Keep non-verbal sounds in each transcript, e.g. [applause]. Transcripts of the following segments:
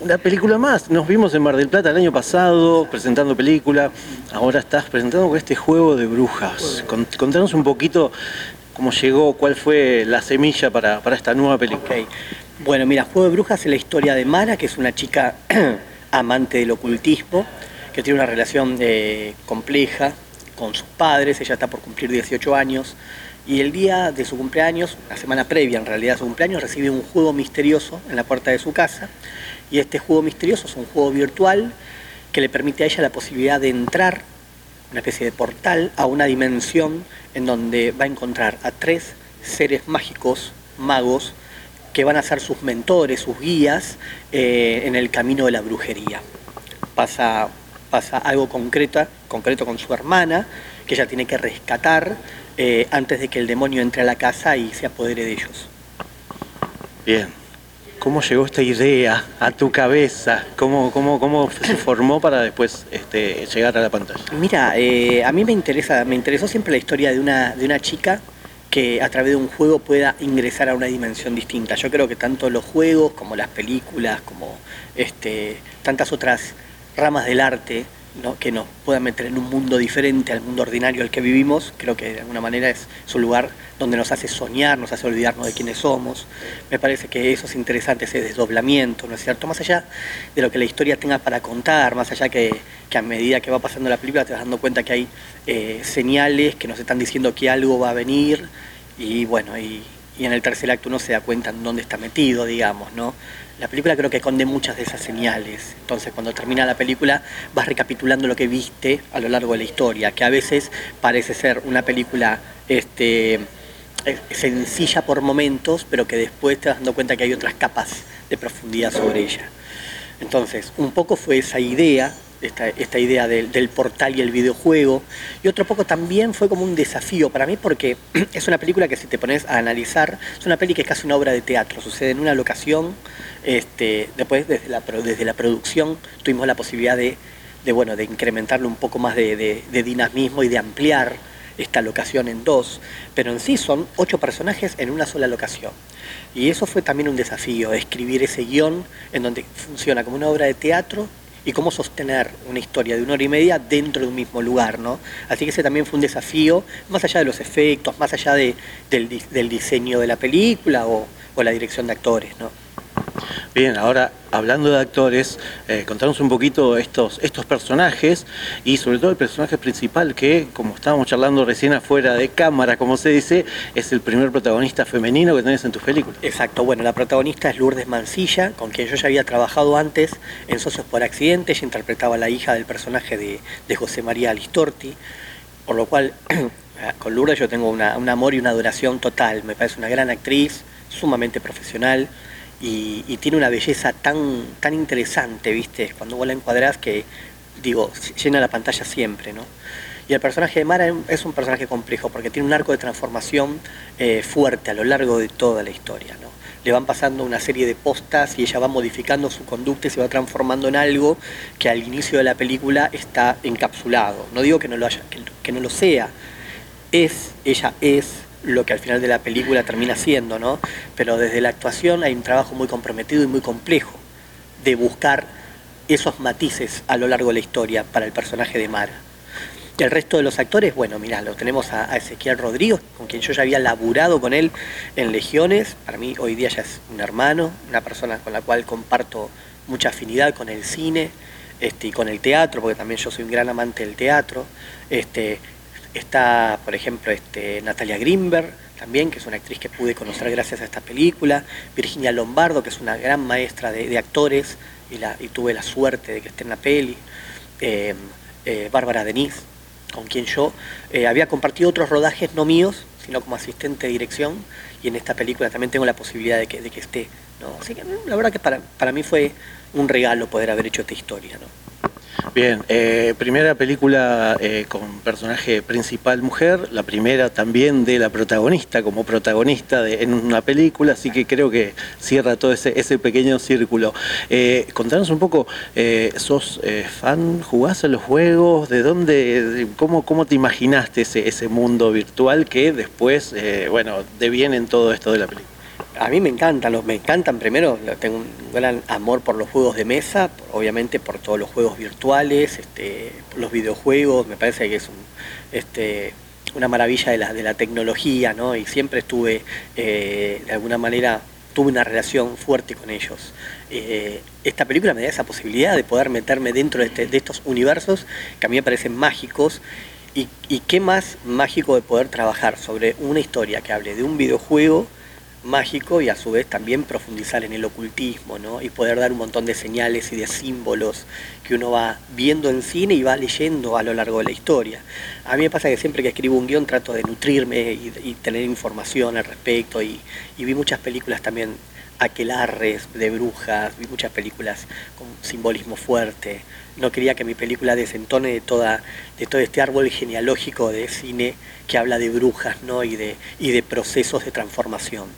una película más. Nos vimos en Mar del Plata el año pasado presentando película. Ahora estás presentando con este juego de brujas. Cont- Contanos un poquito cómo llegó, cuál fue la semilla para, esta nueva película. Ok. Bueno, mira, Juego de Brujas es la historia de Mara, que es una chica [clears throat] amante del ocultismo, que tiene una relación eh, compleja con sus padres. Ella está por cumplir 18 años. Y el día de su cumpleaños, la semana previa en realidad a su cumpleaños, recibe un juego misterioso en la puerta de su casa. Y este juego misterioso es un juego virtual que le permite a ella la posibilidad de entrar, una especie de portal, a una dimensión en donde va a encontrar a tres seres mágicos, magos, que van a ser sus mentores, sus guías eh, en el camino de la brujería. Pasa, pasa algo concreto, concreto con su hermana, que ella tiene que rescatar eh, antes de que el demonio entre a la casa y se apodere de ellos. Bien. ¿Cómo llegó esta idea a tu cabeza? ¿Cómo, cómo, cómo se formó para después este, llegar a la pantalla? Mira, eh, a mí me interesa, me interesó siempre la historia de una, de una chica que a través de un juego pueda ingresar a una dimensión distinta. Yo creo que tanto los juegos como las películas, como este, tantas otras ramas del arte ¿no? que nos puedan meter en un mundo diferente al mundo ordinario al que vivimos, creo que de alguna manera es, es un lugar donde nos hace soñar, nos hace olvidarnos de quiénes somos. Me parece que eso es interesante, ese desdoblamiento, ¿no es cierto? Más allá de lo que la historia tenga para contar, más allá que, que a medida que va pasando la película te vas dando cuenta que hay eh, señales que nos están diciendo que algo va a venir y bueno, y, y en el tercer acto uno se da cuenta en dónde está metido, digamos, ¿no? La película creo que esconde muchas de esas señales. Entonces, cuando termina la película, vas recapitulando lo que viste a lo largo de la historia, que a veces parece ser una película este, eh, sencilla por momentos, pero que después te vas dando cuenta que hay otras capas de profundidad sobre ella. Entonces, un poco fue esa idea, esta, idea del, portal y el videojuego, y otro poco también fue como un desafío para mí porque [clears throat] es una película que si te pones a analizar, es una peli que es casi una obra de teatro, sucede en una locación, este, después desde la, desde la producción tuvimos la posibilidad de, de, bueno, de incrementarle un poco más de dinamismo y de ampliar esta locación en dos, pero en sí son ocho personajes en una sola locación. Y eso fue también un desafío, escribir ese guion en donde funciona como una obra de teatro y cómo sostener una historia de una hora y media dentro de un mismo lugar, ¿no? Así que ese también fue un desafío, más allá de los efectos, más allá de- del, di- del diseño de la película o, o la dirección de actores, ¿no? Bien, ahora hablando de actores, eh, contanos un poquito estos, estos personajes y sobre todo el personaje principal que, como estábamos charlando recién afuera de cámara, como se dice, es el primer protagonista femenino que tenés en tus películas. Exacto, bueno, la protagonista es Lourdes Mancilla, con quien yo ya había trabajado antes en Socios por Accidente, ella interpretaba a la hija del personaje de, de José María Alistorti, por lo cual [clears throat] con Lourdes yo tengo una- un amor y una adoración total, me parece una gran actriz, sumamente profesional y, tiene una belleza tan, tan interesante, ¿viste? Cuando vos la encuadrás que, digo, llena la pantalla siempre, ¿no? Y el personaje de Mara es un personaje complejo porque tiene un arco de transformación eh, fuerte a lo largo de toda la historia. ¿no? Le van pasando una serie de postas y ella va modificando su conducta y se va transformando en algo que al inicio de la película está encapsulado. No digo que no lo, haya, que no lo sea, es, ella es lo que al final de la película termina siendo, ¿no? Pero desde la actuación hay un trabajo muy comprometido y muy complejo de buscar esos matices a lo largo de la historia para el personaje de Mara. El resto de los actores, bueno, mirá, lo tenemos a, Ezequiel Rodríguez, con quien yo ya había laburado con él en Legiones. Para mí hoy día ya es un hermano, una persona con la cual comparto mucha afinidad con el cine este, y con el teatro, porque también yo soy un gran amante del teatro. Este, está, por ejemplo, este, Natalia Grimberg, también, que es una actriz que pude conocer gracias a esta película. Virginia Lombardo, que es una gran maestra de, actores, y, la, y tuve la suerte de que esté en la peli. Eh, eh, Bárbara Denise, con quien yo eh, había compartido otros rodajes no míos, sino como asistente de dirección, y en esta película también tengo la posibilidad de que, de que esté ¿no? Así que la verdad que para, para mí fue un regalo poder haber hecho esta historia. ¿no? Bien, eh, primera película eh, con personaje principal mujer, la primera también de la protagonista como protagonista de, en una película, así que creo que cierra todo ese, ese pequeño círculo. Eh, contanos un poco, eh, ¿sos eh, fan? ¿Jugás a los juegos? ¿De dónde, de- cómo, cómo te imaginaste ese, ese mundo virtual que después, eh, bueno, deviene en todo esto de la película? A mí me encantan, los, me encantan primero, tengo un gran amor por los juegos de mesa, obviamente por todos los juegos virtuales, este, los videojuegos, me parece que es un, este, una maravilla de la, de la tecnología, ¿no? Y siempre estuve, eh, de alguna manera, tuve una relación fuerte con ellos. Eh, esta película me da esa posibilidad de poder meterme dentro de, este- de estos universos que a mí me parecen mágicos. Y, y qué más mágico de poder trabajar sobre una historia que hable de un videojuego mágico y a su vez también profundizar en el ocultismo, ¿no? Y poder dar un montón de señales y de símbolos que uno va viendo en cine y va leyendo a lo largo de la historia. A mí me pasa que siempre que escribo un guion trato de nutrirme y, tener información al respecto y, y vi muchas películas también aquelarres de brujas, vi muchas películas con simbolismo fuerte. No quería que mi película desentone de toda de todo este árbol genealógico de cine que habla de brujas, ¿no? y de y de procesos de transformación.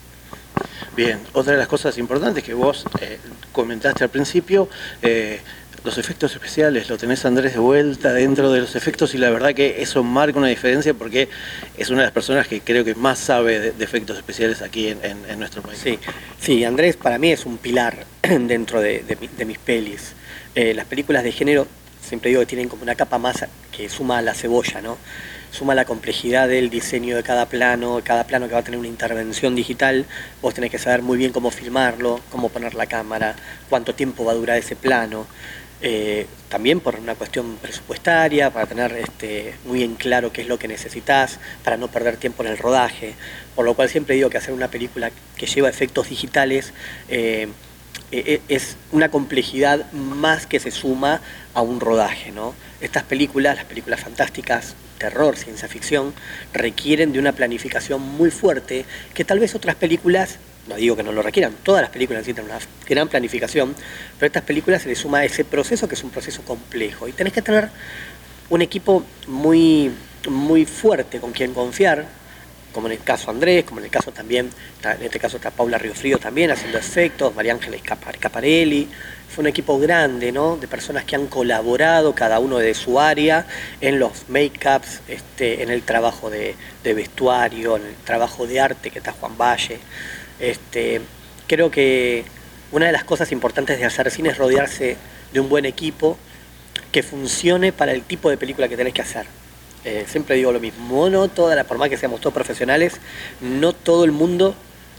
Bien, otra de las cosas importantes que vos eh, comentaste al principio, eh, los efectos especiales, lo tenés Andrés de vuelta dentro de los efectos y la verdad que eso marca una diferencia porque es una de las personas que creo que más sabe de, efectos especiales aquí en, nuestro país. Sí, sí, Andrés para mí es un pilar [clears throat] dentro de mis pelis. Eh, las películas de género, siempre digo que tienen como una capa más que suma a la cebolla, ¿no? Suma la complejidad del diseño de cada plano, cada plano que va a tener una intervención digital, vos tenés que saber muy bien cómo filmarlo, cómo poner la cámara, cuánto tiempo va a durar ese plano. Eh, también por una cuestión presupuestaria, para tener este, muy en claro qué es lo que necesitas, para no perder tiempo en el rodaje. Por lo cual siempre digo que hacer una película que lleva efectos digitales eh, eh, es una complejidad más que se suma a un rodaje. ¿no? Estas películas, las películas fantásticas, terror, ciencia ficción, requieren de una planificación muy fuerte que tal vez otras películas no digo que no lo requieran, todas las películas necesitan una gran planificación, pero estas películas se le suma ese proceso que es un proceso complejo y tenés que tener un equipo muy, muy fuerte con quien confiar, como en el caso Andrés, como en el caso también, en este caso está Paula Riofrío también haciendo efectos, María Ángela Escapa- Caparelli, fue un equipo grande, ¿no? De personas que han colaborado, cada uno de su área, en los make-ups, este, en el trabajo de, de vestuario, en el trabajo de arte que está Juan Valle. Este, creo que una de las cosas importantes de hacer cine es rodearse de un buen equipo que funcione para el tipo de película que tenés que hacer. Eh, siempre digo lo mismo, no toda la, por más que seamos todos profesionales, no todo el mundo,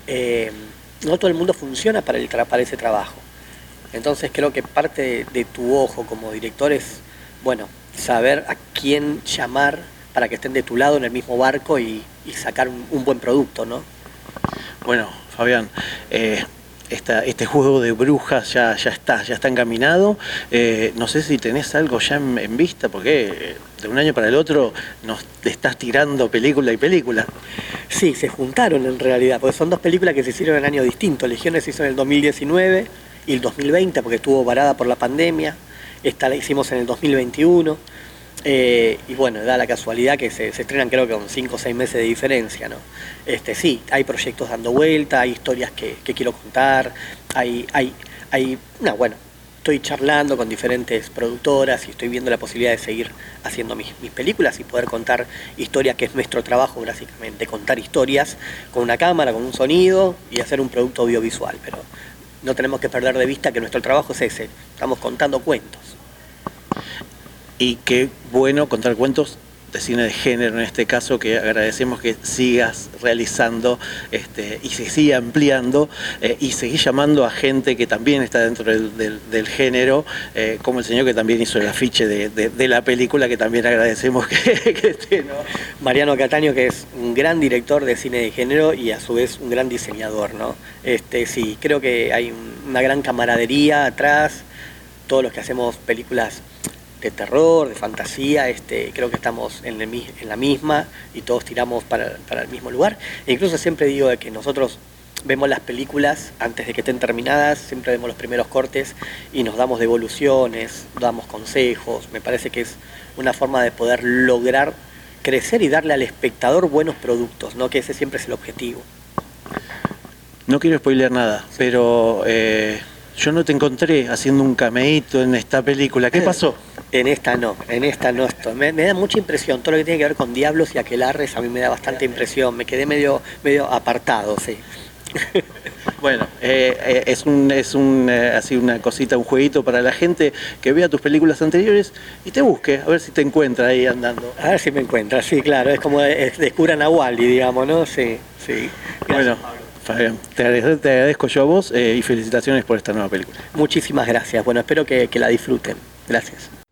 eh, no todo el mundo funciona para, el, para ese trabajo. Entonces creo que parte de, tu ojo como director es, bueno, saber a quién llamar para que estén de tu lado en el mismo barco y, sacar un, buen producto, ¿no? Bueno, Fabián, eh, esta- este juego de brujas ya, ya está, ya está encaminado. No sé si tenés algo ya en, vista, porque de un año para el otro nos estás tirando película y película. Sí, se juntaron en realidad, porque son dos películas que se hicieron en años distintos. Legiones se hizo en el 2019 y el 2020 porque estuvo varada por la pandemia. Esta la hicimos en el 2021. Eh, y bueno, da la casualidad que se, estrenan creo que con 5 o 6 meses de diferencia, ¿no? Este, sí, hay proyectos dando vuelta, hay historias que, quiero contar, hay, hay, hay, no, bueno, estoy charlando con diferentes productoras y estoy viendo la posibilidad de seguir haciendo mis, películas y poder contar historias, que es nuestro trabajo básicamente, contar historias con una cámara, con un sonido y hacer un producto audiovisual. Pero no tenemos que perder de vista que nuestro trabajo es ese, estamos contando cuentos. Y qué bueno contar cuentos de cine de género en este caso, que agradecemos que sigas realizando este, y se siga ampliando eh, y seguís llamando a gente que también está dentro del, del- género, eh, como el señor que también hizo el afiche de, de- la película, que también agradecemos que, [laughs] que esté, ¿no? Mariano Cataño, que es un gran director de cine de género y a su vez un gran diseñador, ¿no? Este, sí, creo que hay un- una gran camaradería atrás, todos los que hacemos películas de terror, de fantasía, este, creo que estamos en, el en la misma y todos tiramos para, para el mismo lugar. E incluso siempre digo que nosotros vemos las películas antes de que estén terminadas, siempre vemos los primeros cortes y nos damos devoluciones, damos consejos. Me parece que es una forma de poder lograr crecer y darle al espectador buenos productos, ¿no? que ese siempre es el objetivo. No quiero spoilear nada, pero eh, yo no te encontré haciendo un cameíto en esta película. ¿Qué [laughs] pasó? En esta no, en esta no estoy. Me, da mucha impresión. Todo lo que tiene que ver con Diablos y Aquelarres a mí me da bastante impresión. Me quedé medio, medio apartado, sí. [laughs] Bueno, eh, eh, es un, es un, eh, así una cosita, un jueguito para la gente que vea tus películas anteriores y te busque, a ver si te encuentra ahí andando. A ver si me encuentra, sí, claro, es como descubran a Wally, digamos, ¿no? Sí, sí. bueno, Fabián, te agradezco, yo a vos y felicitaciones por esta nueva película. Muchísimas gracias, bueno, espero que la disfruten. Gracias.